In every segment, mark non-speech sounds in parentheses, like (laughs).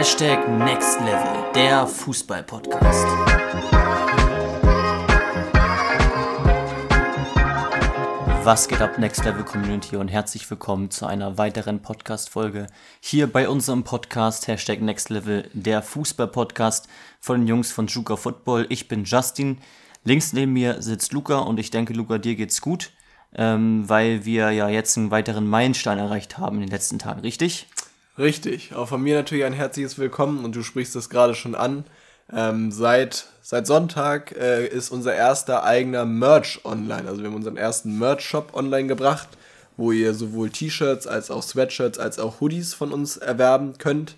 Hashtag Next Level, der Fußball-Podcast. Was geht ab, Next Level Community und herzlich willkommen zu einer weiteren Podcast-Folge hier bei unserem Podcast Hashtag Next Level, der Fußball-Podcast von den Jungs von Juka Football. Ich bin Justin, links neben mir sitzt Luca und ich denke, Luca, dir geht's gut, ähm, weil wir ja jetzt einen weiteren Meilenstein erreicht haben in den letzten Tagen, richtig? Richtig, auch von mir natürlich ein herzliches Willkommen und du sprichst es gerade schon an. Ähm, seit, seit Sonntag äh, ist unser erster eigener Merch online. Also wir haben unseren ersten Merch-Shop online gebracht, wo ihr sowohl T-Shirts als auch Sweatshirts als auch Hoodies von uns erwerben könnt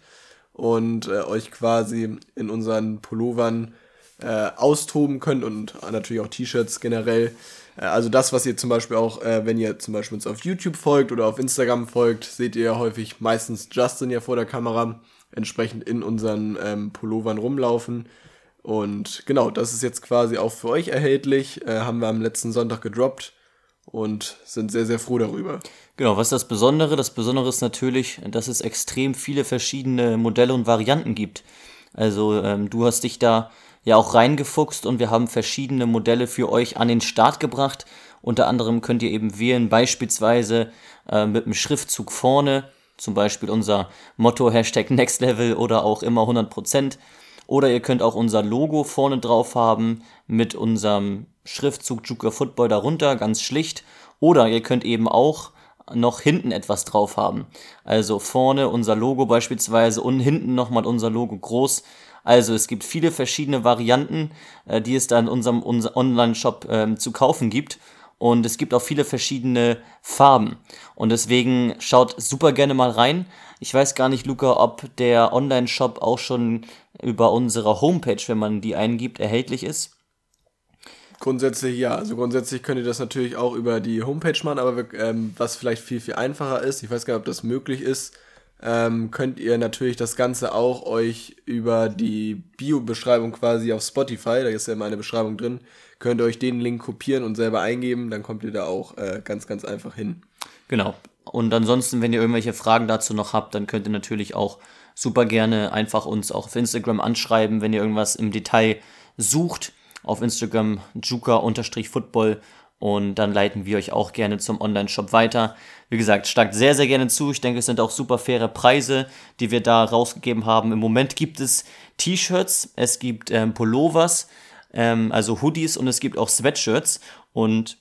und äh, euch quasi in unseren Pullovern äh, austoben könnt und natürlich auch T-Shirts generell. Äh, also das, was ihr zum Beispiel auch, äh, wenn ihr zum Beispiel uns auf YouTube folgt oder auf Instagram folgt, seht ihr ja häufig meistens Justin ja vor der Kamera, entsprechend in unseren ähm, Pullovern rumlaufen. Und genau, das ist jetzt quasi auch für euch erhältlich. Äh, haben wir am letzten Sonntag gedroppt und sind sehr, sehr froh darüber. Genau, was ist das Besondere? Das Besondere ist natürlich, dass es extrem viele verschiedene Modelle und Varianten gibt. Also ähm, du hast dich da ja auch reingefuchst und wir haben verschiedene Modelle für euch an den Start gebracht. Unter anderem könnt ihr eben wählen, beispielsweise äh, mit dem Schriftzug vorne, zum Beispiel unser Motto Hashtag Next Level oder auch immer 100%. Oder ihr könnt auch unser Logo vorne drauf haben mit unserem Schriftzug Juka Football darunter, ganz schlicht. Oder ihr könnt eben auch noch hinten etwas drauf haben. Also vorne unser Logo beispielsweise und hinten nochmal unser Logo groß. Also es gibt viele verschiedene Varianten, äh, die es da in unserem, unserem Online-Shop ähm, zu kaufen gibt. Und es gibt auch viele verschiedene Farben. Und deswegen schaut super gerne mal rein. Ich weiß gar nicht, Luca, ob der Online-Shop auch schon über unsere Homepage, wenn man die eingibt, erhältlich ist. Grundsätzlich ja. Also grundsätzlich könnt ihr das natürlich auch über die Homepage machen, aber wir, ähm, was vielleicht viel, viel einfacher ist, ich weiß gar nicht, ob das möglich ist, ähm, könnt ihr natürlich das Ganze auch euch über die Bio-Beschreibung quasi auf Spotify, da ist ja meine Beschreibung drin, könnt ihr euch den Link kopieren und selber eingeben, dann kommt ihr da auch äh, ganz, ganz einfach hin. Genau. Und ansonsten, wenn ihr irgendwelche Fragen dazu noch habt, dann könnt ihr natürlich auch super gerne einfach uns auch auf Instagram anschreiben, wenn ihr irgendwas im Detail sucht. Auf Instagram juka-football und dann leiten wir euch auch gerne zum Online-Shop weiter. Wie gesagt, schlagt sehr, sehr gerne zu. Ich denke, es sind auch super faire Preise, die wir da rausgegeben haben. Im Moment gibt es T-Shirts, es gibt ähm, Pullovers, ähm, also Hoodies und es gibt auch Sweatshirts. Und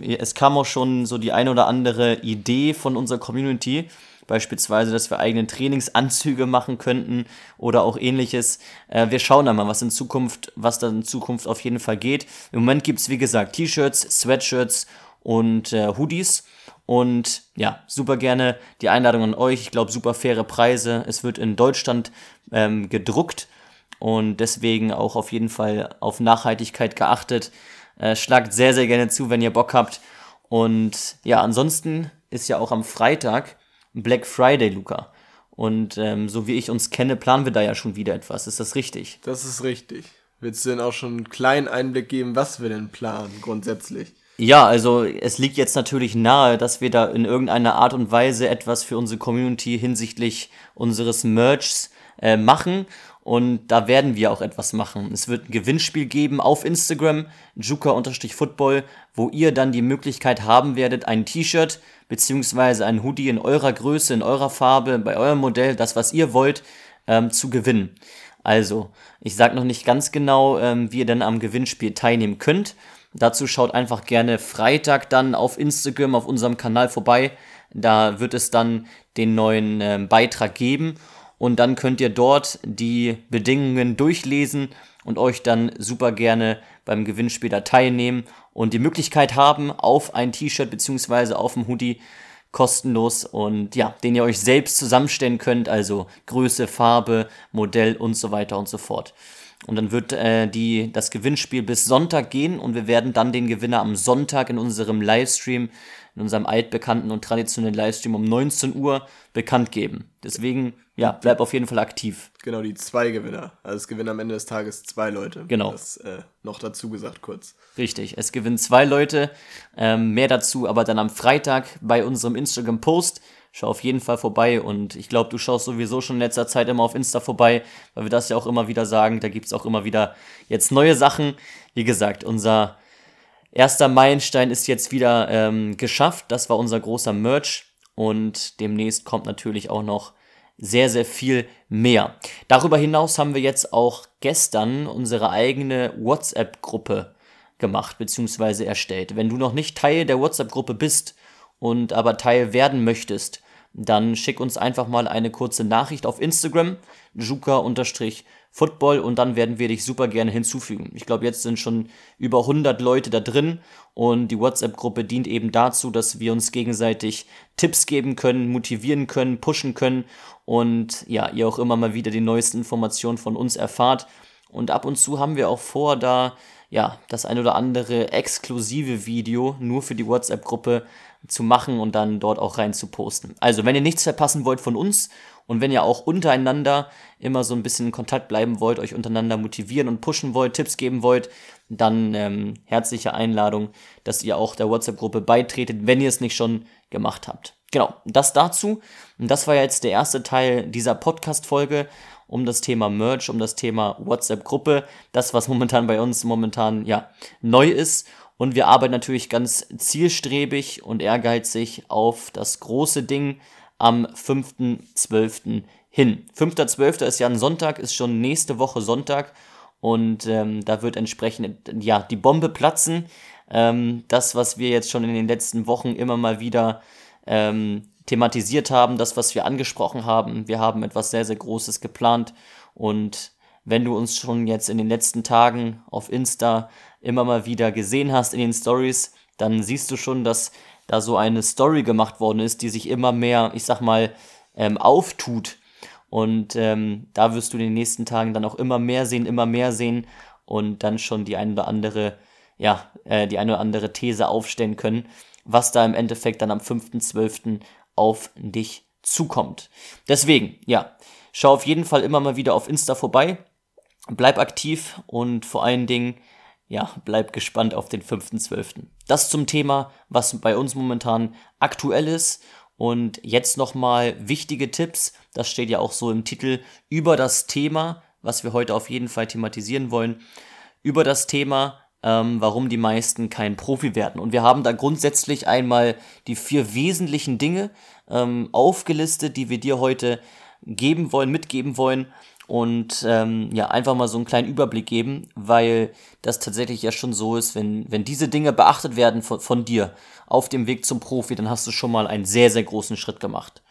es kam auch schon so die eine oder andere Idee von unserer Community, Beispielsweise, dass wir eigene Trainingsanzüge machen könnten oder auch ähnliches. Äh, wir schauen da mal, was in Zukunft, was da in Zukunft auf jeden Fall geht. Im Moment gibt es, wie gesagt, T-Shirts, Sweatshirts und äh, Hoodies. Und ja, super gerne die Einladung an euch. Ich glaube, super faire Preise. Es wird in Deutschland ähm, gedruckt und deswegen auch auf jeden Fall auf Nachhaltigkeit geachtet. Äh, schlagt sehr, sehr gerne zu, wenn ihr Bock habt. Und ja, ansonsten ist ja auch am Freitag Black Friday, Luca. Und ähm, so wie ich uns kenne, planen wir da ja schon wieder etwas. Ist das richtig? Das ist richtig. Willst du denn auch schon einen kleinen Einblick geben, was wir denn planen grundsätzlich? Ja, also es liegt jetzt natürlich nahe, dass wir da in irgendeiner Art und Weise etwas für unsere Community hinsichtlich unseres Merchs äh, machen. Und da werden wir auch etwas machen. Es wird ein Gewinnspiel geben auf Instagram, juka-football, wo ihr dann die Möglichkeit haben werdet, ein T-Shirt beziehungsweise ein Hoodie in eurer Größe, in eurer Farbe, bei eurem Modell, das, was ihr wollt, ähm, zu gewinnen. Also, ich sage noch nicht ganz genau, ähm, wie ihr dann am Gewinnspiel teilnehmen könnt. Dazu schaut einfach gerne Freitag dann auf Instagram, auf unserem Kanal vorbei. Da wird es dann den neuen ähm, Beitrag geben und dann könnt ihr dort die Bedingungen durchlesen und euch dann super gerne beim Gewinnspiel da teilnehmen und die Möglichkeit haben auf ein T-Shirt beziehungsweise auf ein Hoodie kostenlos und ja, den ihr euch selbst zusammenstellen könnt, also Größe, Farbe, Modell und so weiter und so fort. Und dann wird äh, die, das Gewinnspiel bis Sonntag gehen und wir werden dann den Gewinner am Sonntag in unserem Livestream in unserem altbekannten und traditionellen Livestream um 19 Uhr bekannt geben. Deswegen, ja, bleib auf jeden Fall aktiv. Genau, die zwei Gewinner. Also es gewinnen am Ende des Tages zwei Leute. Genau. Das äh, noch dazu gesagt kurz. Richtig, es gewinnen zwei Leute. Ähm, mehr dazu aber dann am Freitag bei unserem Instagram-Post. schau auf jeden Fall vorbei. Und ich glaube, du schaust sowieso schon in letzter Zeit immer auf Insta vorbei, weil wir das ja auch immer wieder sagen. Da gibt es auch immer wieder jetzt neue Sachen. Wie gesagt, unser erster Meilenstein ist jetzt wieder ähm, geschafft. Das war unser großer Merch. Und demnächst kommt natürlich auch noch sehr, sehr viel mehr. Darüber hinaus haben wir jetzt auch gestern unsere eigene WhatsApp-Gruppe gemacht bzw. erstellt. Wenn du noch nicht Teil der WhatsApp-Gruppe bist und aber Teil werden möchtest, dann schick uns einfach mal eine kurze Nachricht auf Instagram, juka-football und dann werden wir dich super gerne hinzufügen. Ich glaube, jetzt sind schon über 100 Leute da drin und die WhatsApp-Gruppe dient eben dazu, dass wir uns gegenseitig Tipps geben können, motivieren können, pushen können und ja, ihr auch immer mal wieder die neuesten Informationen von uns erfahrt. Und ab und zu haben wir auch vor, da ja, das ein oder andere exklusive Video nur für die WhatsApp-Gruppe zu machen und dann dort auch rein zu posten. Also, wenn ihr nichts verpassen wollt von uns und wenn ihr auch untereinander immer so ein bisschen in Kontakt bleiben wollt, euch untereinander motivieren und pushen wollt, Tipps geben wollt, dann ähm, herzliche Einladung, dass ihr auch der WhatsApp-Gruppe beitretet, wenn ihr es nicht schon gemacht habt. Genau, das dazu. Und das war jetzt der erste Teil dieser Podcast-Folge um das Thema Merch, um das Thema WhatsApp-Gruppe, das, was momentan bei uns momentan ja neu ist. Und wir arbeiten natürlich ganz zielstrebig und ehrgeizig auf das große Ding am 5.12. hin. 5.12. ist ja ein Sonntag, ist schon nächste Woche Sonntag. Und ähm, da wird entsprechend ja die Bombe platzen. Ähm, das, was wir jetzt schon in den letzten Wochen immer mal wieder ähm, thematisiert haben, das, was wir angesprochen haben. Wir haben etwas sehr, sehr Großes geplant und wenn du uns schon jetzt in den letzten Tagen auf Insta immer mal wieder gesehen hast in den Stories, dann siehst du schon, dass da so eine Story gemacht worden ist, die sich immer mehr, ich sag mal, ähm, auftut. Und ähm, da wirst du in den nächsten Tagen dann auch immer mehr sehen, immer mehr sehen und dann schon die eine oder andere, ja, äh, die eine oder andere These aufstellen können, was da im Endeffekt dann am 5.12 auf dich zukommt. Deswegen, ja, schau auf jeden Fall immer mal wieder auf Insta vorbei, bleib aktiv und vor allen Dingen, ja, bleib gespannt auf den 5.12. Das zum Thema, was bei uns momentan aktuell ist. Und jetzt nochmal wichtige Tipps, das steht ja auch so im Titel, über das Thema, was wir heute auf jeden Fall thematisieren wollen, über das Thema ähm, warum die meisten kein Profi werden. Und wir haben da grundsätzlich einmal die vier wesentlichen Dinge ähm, aufgelistet, die wir dir heute geben wollen, mitgeben wollen und ähm, ja, einfach mal so einen kleinen Überblick geben, weil das tatsächlich ja schon so ist, wenn, wenn diese Dinge beachtet werden von, von dir auf dem Weg zum Profi, dann hast du schon mal einen sehr, sehr großen Schritt gemacht.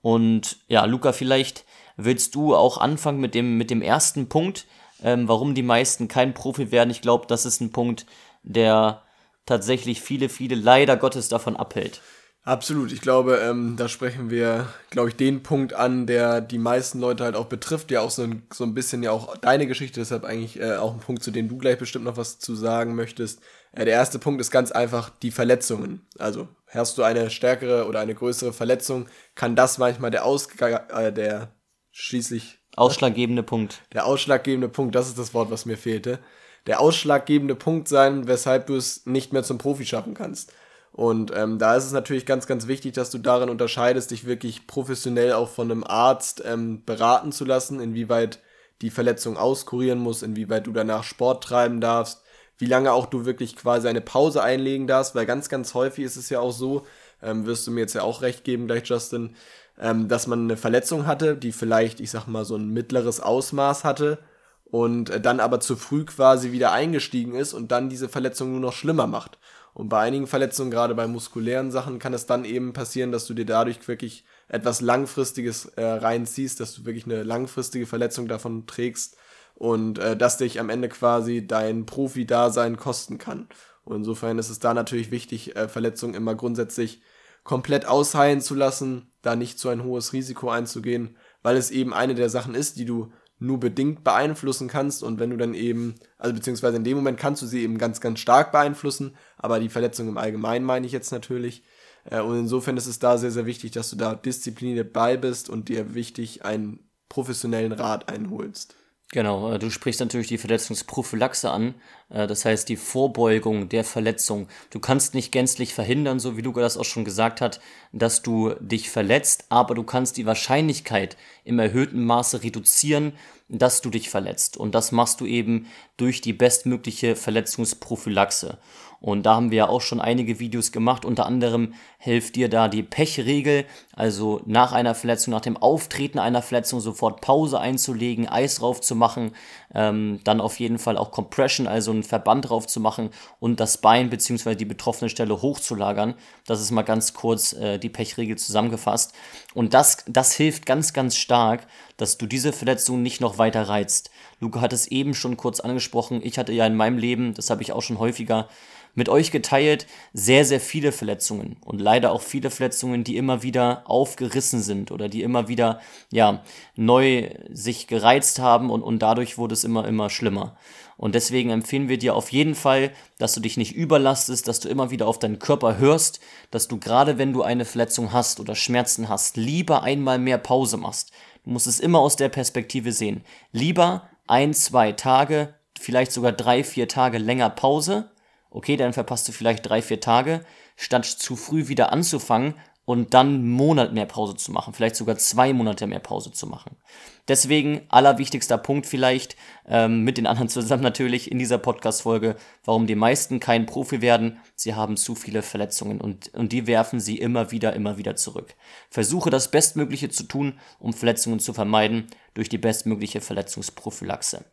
Und ja, Luca, vielleicht willst du auch anfangen mit dem, mit dem ersten Punkt, ähm, warum die meisten kein Profi werden. Ich glaube, das ist ein Punkt, der tatsächlich viele, viele leider Gottes davon abhält. Absolut. Ich glaube, ähm, da sprechen wir, glaube ich, den Punkt an, der die meisten Leute halt auch betrifft. Ja, auch so ein, so ein bisschen ja auch deine Geschichte, deshalb eigentlich äh, auch ein Punkt, zu dem du gleich bestimmt noch was zu sagen möchtest. Äh, der erste Punkt ist ganz einfach die Verletzungen. Also, hast du eine stärkere oder eine größere Verletzung, kann das manchmal der Ausgang, äh, der schließlich Ausschlaggebende Punkt. Der ausschlaggebende Punkt, das ist das Wort, was mir fehlte. Der ausschlaggebende Punkt sein, weshalb du es nicht mehr zum Profi schaffen kannst. Und ähm, da ist es natürlich ganz, ganz wichtig, dass du darin unterscheidest, dich wirklich professionell auch von einem Arzt ähm, beraten zu lassen, inwieweit die Verletzung auskurieren muss, inwieweit du danach Sport treiben darfst, wie lange auch du wirklich quasi eine Pause einlegen darfst, weil ganz, ganz häufig ist es ja auch so, ähm, wirst du mir jetzt ja auch recht geben gleich, Justin, ähm, dass man eine Verletzung hatte, die vielleicht, ich sag mal, so ein mittleres Ausmaß hatte und äh, dann aber zu früh quasi wieder eingestiegen ist und dann diese Verletzung nur noch schlimmer macht. Und bei einigen Verletzungen, gerade bei muskulären Sachen, kann es dann eben passieren, dass du dir dadurch wirklich etwas Langfristiges äh, reinziehst, dass du wirklich eine langfristige Verletzung davon trägst und äh, dass dich am Ende quasi dein Profi-Dasein kosten kann. Und insofern ist es da natürlich wichtig, äh, Verletzungen immer grundsätzlich komplett ausheilen zu lassen, da nicht so ein hohes Risiko einzugehen, weil es eben eine der Sachen ist, die du nur bedingt beeinflussen kannst und wenn du dann eben, also beziehungsweise in dem Moment kannst du sie eben ganz, ganz stark beeinflussen, aber die Verletzung im Allgemeinen meine ich jetzt natürlich. Äh, und insofern ist es da sehr, sehr wichtig, dass du da diszipliniert bei bist und dir wichtig einen professionellen Rat einholst. Genau, äh, du sprichst natürlich die Verletzungsprophylaxe an, äh, das heißt die Vorbeugung der Verletzung. Du kannst nicht gänzlich verhindern, so wie Luca das auch schon gesagt hat, dass du dich verletzt, aber du kannst die Wahrscheinlichkeit im erhöhten Maße reduzieren, dass du dich verletzt. Und das machst du eben durch die bestmögliche Verletzungsprophylaxe. Und da haben wir ja auch schon einige Videos gemacht. Unter anderem hilft dir da die Pechregel, also nach einer Verletzung, nach dem Auftreten einer Verletzung sofort Pause einzulegen, Eis drauf zu machen, ähm, dann auf jeden Fall auch Compression, also einen Verband drauf zu machen und das Bein bzw. die betroffene Stelle hochzulagern. Das ist mal ganz kurz äh, die Pechregel zusammengefasst. Und das, das hilft ganz, ganz stark, dass du diese Verletzung nicht noch weiter reizt. Luca hat es eben schon kurz angesprochen. Ich hatte ja in meinem Leben, das habe ich auch schon häufiger mit euch geteilt, sehr, sehr viele Verletzungen und leider auch viele Verletzungen, die immer wieder aufgerissen sind oder die immer wieder, ja, neu sich gereizt haben und, und dadurch wurde es immer, immer schlimmer. Und deswegen empfehlen wir dir auf jeden Fall, dass du dich nicht überlastest, dass du immer wieder auf deinen Körper hörst, dass du gerade wenn du eine Verletzung hast oder Schmerzen hast, lieber einmal mehr Pause machst. Du musst es immer aus der Perspektive sehen. Lieber ein, zwei Tage, vielleicht sogar drei, vier Tage länger Pause, Okay, dann verpasst du vielleicht drei, vier Tage, statt zu früh wieder anzufangen und dann einen Monat mehr Pause zu machen, vielleicht sogar zwei Monate mehr Pause zu machen. Deswegen allerwichtigster Punkt vielleicht, ähm, mit den anderen zusammen natürlich in dieser Podcast-Folge, warum die meisten kein Profi werden. Sie haben zu viele Verletzungen und, und die werfen sie immer wieder, immer wieder zurück. Versuche das Bestmögliche zu tun, um Verletzungen zu vermeiden durch die bestmögliche Verletzungsprophylaxe.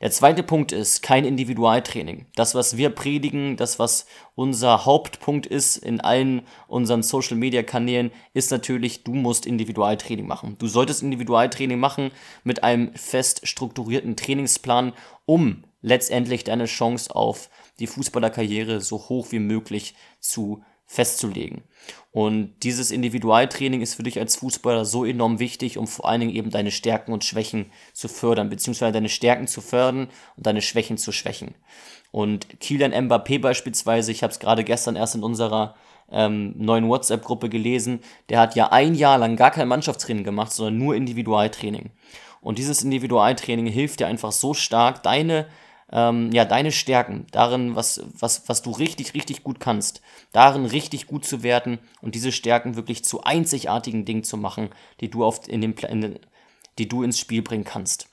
Der zweite Punkt ist kein Individualtraining. Das, was wir predigen, das, was unser Hauptpunkt ist in allen unseren Social-Media-Kanälen, ist natürlich, du musst Individualtraining machen. Du solltest Individualtraining machen mit einem fest strukturierten Trainingsplan, um letztendlich deine Chance auf die Fußballerkarriere so hoch wie möglich zu festzulegen. Und dieses Individualtraining ist für dich als Fußballer so enorm wichtig, um vor allen Dingen eben deine Stärken und Schwächen zu fördern, beziehungsweise deine Stärken zu fördern und deine Schwächen zu schwächen. Und Kylian Mbappé beispielsweise, ich habe es gerade gestern erst in unserer ähm, neuen WhatsApp-Gruppe gelesen, der hat ja ein Jahr lang gar kein Mannschaftstraining gemacht, sondern nur Individualtraining. Und dieses Individualtraining hilft dir einfach so stark, deine ähm, ja, deine Stärken, darin, was, was, was du richtig, richtig gut kannst, darin richtig gut zu werden und diese Stärken wirklich zu einzigartigen Dingen zu machen, die du, auf, in dem, in, die du ins Spiel bringen kannst.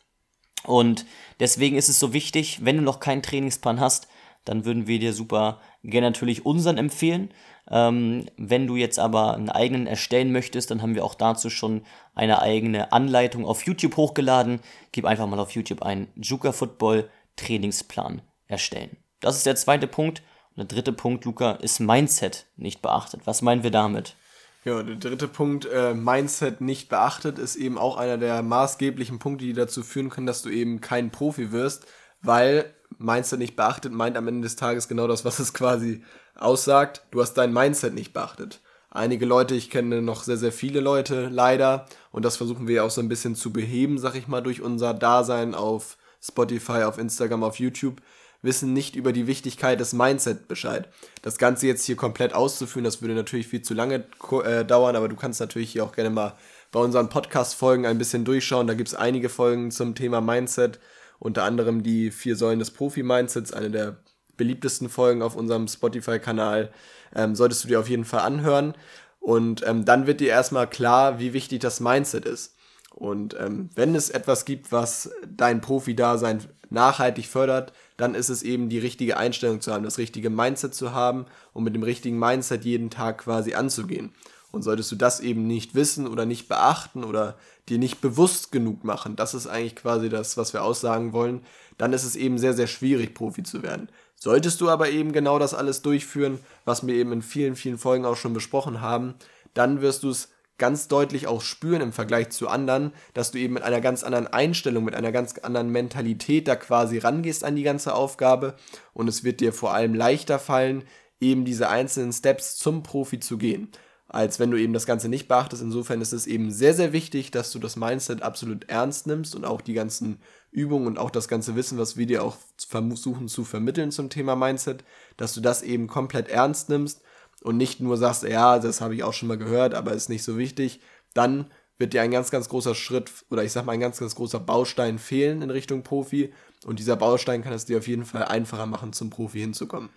Und deswegen ist es so wichtig, wenn du noch keinen Trainingsplan hast, dann würden wir dir super gerne natürlich unseren empfehlen. Ähm, wenn du jetzt aber einen eigenen erstellen möchtest, dann haben wir auch dazu schon eine eigene Anleitung auf YouTube hochgeladen. Gib einfach mal auf YouTube ein Juka Football Trainingsplan erstellen. Das ist der zweite Punkt. Und der dritte Punkt, Luca, ist Mindset nicht beachtet. Was meinen wir damit? Ja, der dritte Punkt, äh, Mindset nicht beachtet, ist eben auch einer der maßgeblichen Punkte, die dazu führen können, dass du eben kein Profi wirst, weil Mindset nicht beachtet meint am Ende des Tages genau das, was es quasi aussagt. Du hast dein Mindset nicht beachtet. Einige Leute, ich kenne noch sehr, sehr viele Leute leider und das versuchen wir auch so ein bisschen zu beheben, sag ich mal, durch unser Dasein auf Spotify, auf Instagram, auf YouTube, wissen nicht über die Wichtigkeit des Mindset Bescheid. Das Ganze jetzt hier komplett auszuführen, das würde natürlich viel zu lange äh, dauern, aber du kannst natürlich hier auch gerne mal bei unseren Podcast-Folgen ein bisschen durchschauen. Da gibt es einige Folgen zum Thema Mindset, unter anderem die vier Säulen des Profi-Mindsets, eine der beliebtesten Folgen auf unserem Spotify-Kanal. Ähm, solltest du dir auf jeden Fall anhören. Und ähm, dann wird dir erstmal klar, wie wichtig das Mindset ist. Und ähm, wenn es etwas gibt, was dein Profi-Dasein nachhaltig fördert, dann ist es eben die richtige Einstellung zu haben, das richtige Mindset zu haben und mit dem richtigen Mindset jeden Tag quasi anzugehen. Und solltest du das eben nicht wissen oder nicht beachten oder dir nicht bewusst genug machen, das ist eigentlich quasi das, was wir aussagen wollen, dann ist es eben sehr, sehr schwierig, Profi zu werden. Solltest du aber eben genau das alles durchführen, was wir eben in vielen, vielen Folgen auch schon besprochen haben, dann wirst du es ganz deutlich auch spüren im Vergleich zu anderen, dass du eben mit einer ganz anderen Einstellung, mit einer ganz anderen Mentalität da quasi rangehst an die ganze Aufgabe. Und es wird dir vor allem leichter fallen, eben diese einzelnen Steps zum Profi zu gehen, als wenn du eben das Ganze nicht beachtest. Insofern ist es eben sehr, sehr wichtig, dass du das Mindset absolut ernst nimmst und auch die ganzen Übungen und auch das ganze Wissen, was wir dir auch versuchen zu vermitteln zum Thema Mindset, dass du das eben komplett ernst nimmst und nicht nur sagst, ja, das habe ich auch schon mal gehört, aber ist nicht so wichtig, dann wird dir ein ganz, ganz großer Schritt oder ich sag mal ein ganz, ganz großer Baustein fehlen in Richtung Profi. Und dieser Baustein kann es dir auf jeden Fall einfacher machen, zum Profi hinzukommen.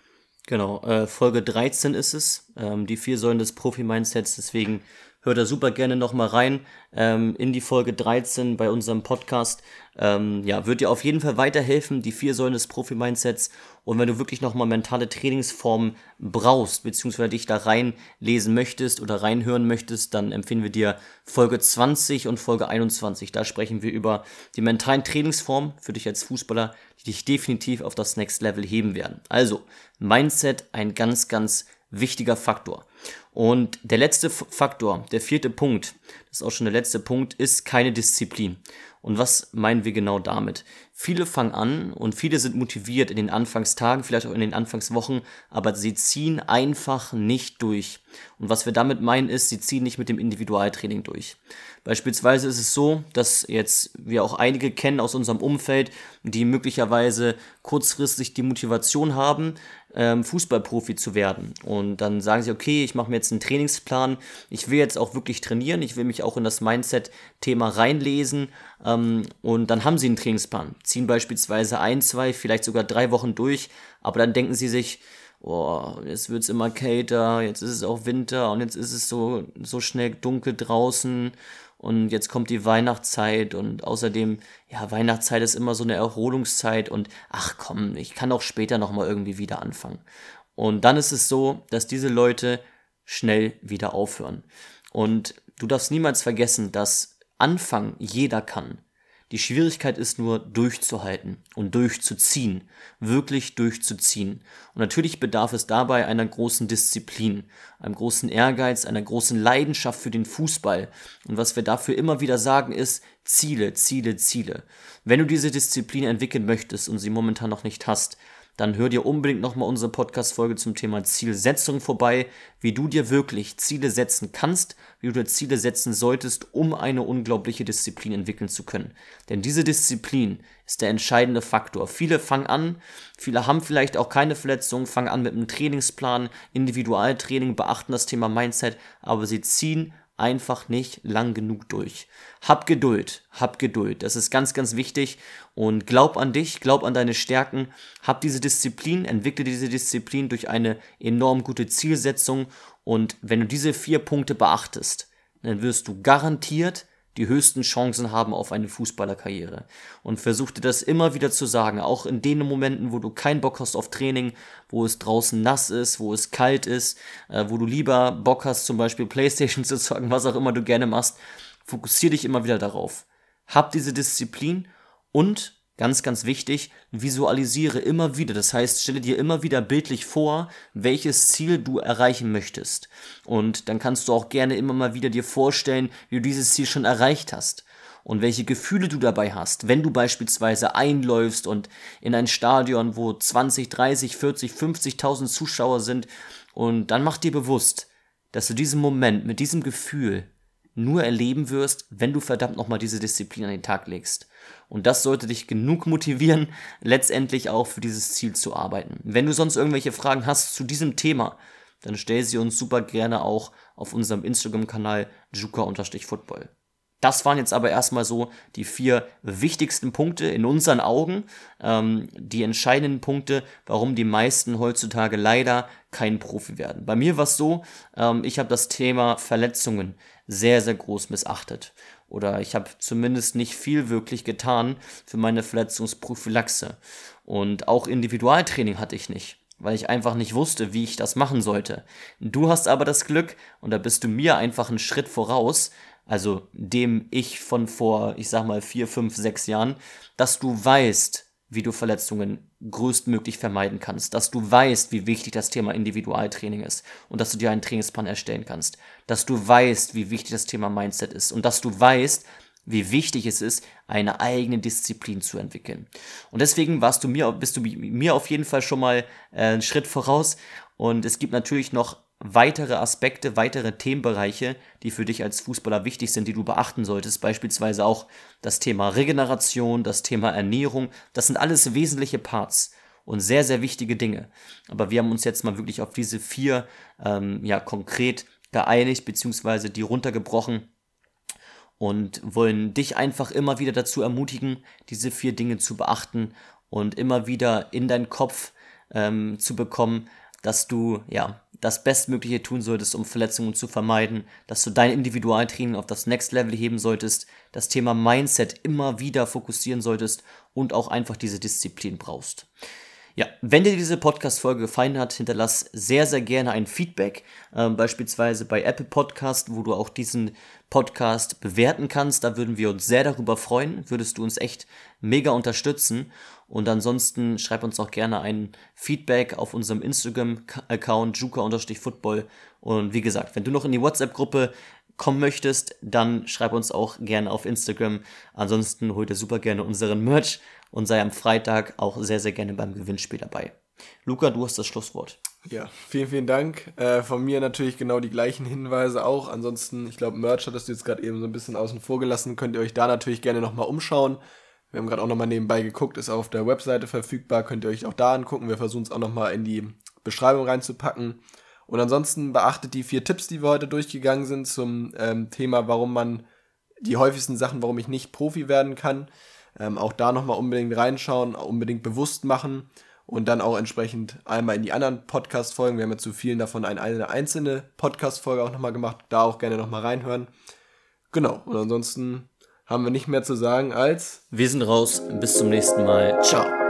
Genau, äh, Folge 13 ist es, ähm, die vier Säulen des Profi-Mindsets. Deswegen hört da super gerne nochmal rein ähm, in die Folge 13 bei unserem Podcast. Ähm, ja, wird dir auf jeden Fall weiterhelfen, die vier Säulen des Profi-Mindsets. Und wenn du wirklich nochmal mentale Trainingsformen brauchst, beziehungsweise dich da reinlesen möchtest oder reinhören möchtest, dann empfehlen wir dir Folge 20 und Folge 21. Da sprechen wir über die mentalen Trainingsformen für dich als Fußballer, die dich definitiv auf das Next Level heben werden. Also, Mindset ein ganz, ganz wichtiger Faktor. Und der letzte Faktor, der vierte Punkt, das ist auch schon der letzte Punkt, ist keine Disziplin. Und was meinen wir genau damit? Viele fangen an und viele sind motiviert in den Anfangstagen, vielleicht auch in den Anfangswochen, aber sie ziehen einfach nicht durch. Und was wir damit meinen ist, sie ziehen nicht mit dem Individualtraining durch. Beispielsweise ist es so, dass jetzt wir auch einige kennen aus unserem Umfeld, die möglicherweise kurzfristig die Motivation haben, ähm, Fußballprofi zu werden. Und dann sagen sie, okay, ich mache mir jetzt einen Trainingsplan, ich will jetzt auch wirklich trainieren, ich will mich auch in das Mindset-Thema reinlesen. Ähm, und dann haben sie einen Trainingsplan, ziehen beispielsweise ein, zwei, vielleicht sogar drei Wochen durch, aber dann denken sie sich, oh, jetzt wird's immer kälter, jetzt ist es auch Winter und jetzt ist es so, so schnell dunkel draußen und jetzt kommt die Weihnachtszeit und außerdem, ja, Weihnachtszeit ist immer so eine Erholungszeit und ach komm, ich kann auch später nochmal irgendwie wieder anfangen. Und dann ist es so, dass diese Leute schnell wieder aufhören. Und du darfst niemals vergessen, dass Anfang jeder kann. Die Schwierigkeit ist nur durchzuhalten und durchzuziehen, wirklich durchzuziehen. Und natürlich bedarf es dabei einer großen Disziplin, einem großen Ehrgeiz, einer großen Leidenschaft für den Fußball. Und was wir dafür immer wieder sagen ist, Ziele, Ziele, Ziele. Wenn du diese Disziplin entwickeln möchtest und sie momentan noch nicht hast, dann hör dir unbedingt nochmal unsere Podcast-Folge zum Thema Zielsetzung vorbei, wie du dir wirklich Ziele setzen kannst, wie du dir Ziele setzen solltest, um eine unglaubliche Disziplin entwickeln zu können. Denn diese Disziplin ist der entscheidende Faktor. Viele fangen an, viele haben vielleicht auch keine Verletzungen, fangen an mit einem Trainingsplan, Individualtraining, beachten das Thema Mindset, aber sie ziehen einfach nicht lang genug durch. Hab Geduld, hab Geduld. Das ist ganz, ganz wichtig. Und glaub an dich, glaub an deine Stärken. Hab diese Disziplin, entwickle diese Disziplin durch eine enorm gute Zielsetzung. Und wenn du diese vier Punkte beachtest, dann wirst du garantiert die höchsten Chancen haben auf eine Fußballerkarriere. Und versuch dir das immer wieder zu sagen, auch in den Momenten, wo du keinen Bock hast auf Training, wo es draußen nass ist, wo es kalt ist, äh, wo du lieber Bock hast, zum Beispiel (laughs) Playstation zu zocken, was auch immer du gerne machst, fokussier dich immer wieder darauf. Hab diese Disziplin und Ganz, ganz wichtig, visualisiere immer wieder. Das heißt, stelle dir immer wieder bildlich vor, welches Ziel du erreichen möchtest. Und dann kannst du auch gerne immer mal wieder dir vorstellen, wie du dieses Ziel schon erreicht hast. Und welche Gefühle du dabei hast, wenn du beispielsweise einläufst und in ein Stadion, wo 20, 30, 40, 50.000 Zuschauer sind. Und dann mach dir bewusst, dass du diesen Moment mit diesem Gefühl nur erleben wirst, wenn du verdammt nochmal diese Disziplin an den Tag legst. Und das sollte dich genug motivieren, letztendlich auch für dieses Ziel zu arbeiten. Wenn du sonst irgendwelche Fragen hast zu diesem Thema, dann stell sie uns super gerne auch auf unserem Instagram-Kanal juka-football. Das waren jetzt aber erstmal so die vier wichtigsten Punkte in unseren Augen, ähm, die entscheidenden Punkte, warum die meisten heutzutage leider kein Profi werden. Bei mir war es so, ähm, ich habe das Thema Verletzungen sehr, sehr groß missachtet. Oder ich habe zumindest nicht viel wirklich getan für meine Verletzungsprophylaxe. Und auch Individualtraining hatte ich nicht weil ich einfach nicht wusste, wie ich das machen sollte. Du hast aber das Glück, und da bist du mir einfach einen Schritt voraus, also dem ich von vor, ich sag mal, vier, fünf, sechs Jahren, dass du weißt, wie du Verletzungen größtmöglich vermeiden kannst, dass du weißt, wie wichtig das Thema Individualtraining ist und dass du dir einen Trainingsplan erstellen kannst, dass du weißt, wie wichtig das Thema Mindset ist und dass du weißt, wie wichtig es ist, eine eigene Disziplin zu entwickeln. Und deswegen warst du mir, bist du mir auf jeden Fall schon mal äh, einen Schritt voraus. Und es gibt natürlich noch weitere Aspekte, weitere Themenbereiche, die für dich als Fußballer wichtig sind, die du beachten solltest. Beispielsweise auch das Thema Regeneration, das Thema Ernährung. Das sind alles wesentliche Parts und sehr, sehr wichtige Dinge. Aber wir haben uns jetzt mal wirklich auf diese vier ähm, ja konkret geeinigt, beziehungsweise die runtergebrochen. und wollen dich einfach immer wieder dazu ermutigen, diese vier Dinge zu beachten und immer wieder in deinen Kopf ähm, zu bekommen, dass du ja das Bestmögliche tun solltest, um Verletzungen zu vermeiden, dass du dein Individualtraining auf das Next Level heben solltest, das Thema Mindset immer wieder fokussieren solltest und auch einfach diese Disziplin brauchst. Ja, wenn dir diese Podcast-Folge gefallen hat, hinterlass sehr, sehr gerne ein Feedback, äh, beispielsweise bei Apple Podcast, wo du auch diesen Podcast bewerten kannst. Da würden wir uns sehr darüber freuen, würdest du uns echt mega unterstützen. Und ansonsten schreib uns auch gerne ein Feedback auf unserem Instagram-Account juka-football. Und wie gesagt, wenn du noch in die WhatsApp-Gruppe kommen möchtest, dann schreib uns auch gerne auf Instagram. Ansonsten hol dir super gerne unseren Merch und sei am Freitag auch sehr, sehr gerne beim Gewinnspiel dabei. Luca, du hast das Schlusswort. Ja, vielen, vielen Dank. Äh, von mir natürlich genau die gleichen Hinweise auch. Ansonsten, ich glaube, Merch hattest du jetzt gerade eben so ein bisschen außen vor gelassen. Könnt ihr euch da natürlich gerne nochmal umschauen. Wir haben gerade auch nochmal nebenbei geguckt, ist auf der Webseite verfügbar. Könnt ihr euch auch da angucken. Wir versuchen es auch nochmal in die Beschreibung reinzupacken. Und ansonsten beachtet die vier Tipps, die wir heute durchgegangen sind zum ähm, Thema, warum man die häufigsten Sachen, warum ich nicht Profi werden kann. Ähm, auch da nochmal unbedingt reinschauen, unbedingt bewusst machen und dann auch entsprechend einmal in die anderen Podcast-Folgen. Wir haben ja zu vielen davon eine einzelne Podcast-Folge auch nochmal gemacht. Da auch gerne nochmal reinhören. Genau. Und ansonsten haben wir nicht mehr zu sagen als wir sind raus. Bis zum nächsten Mal. Ciao.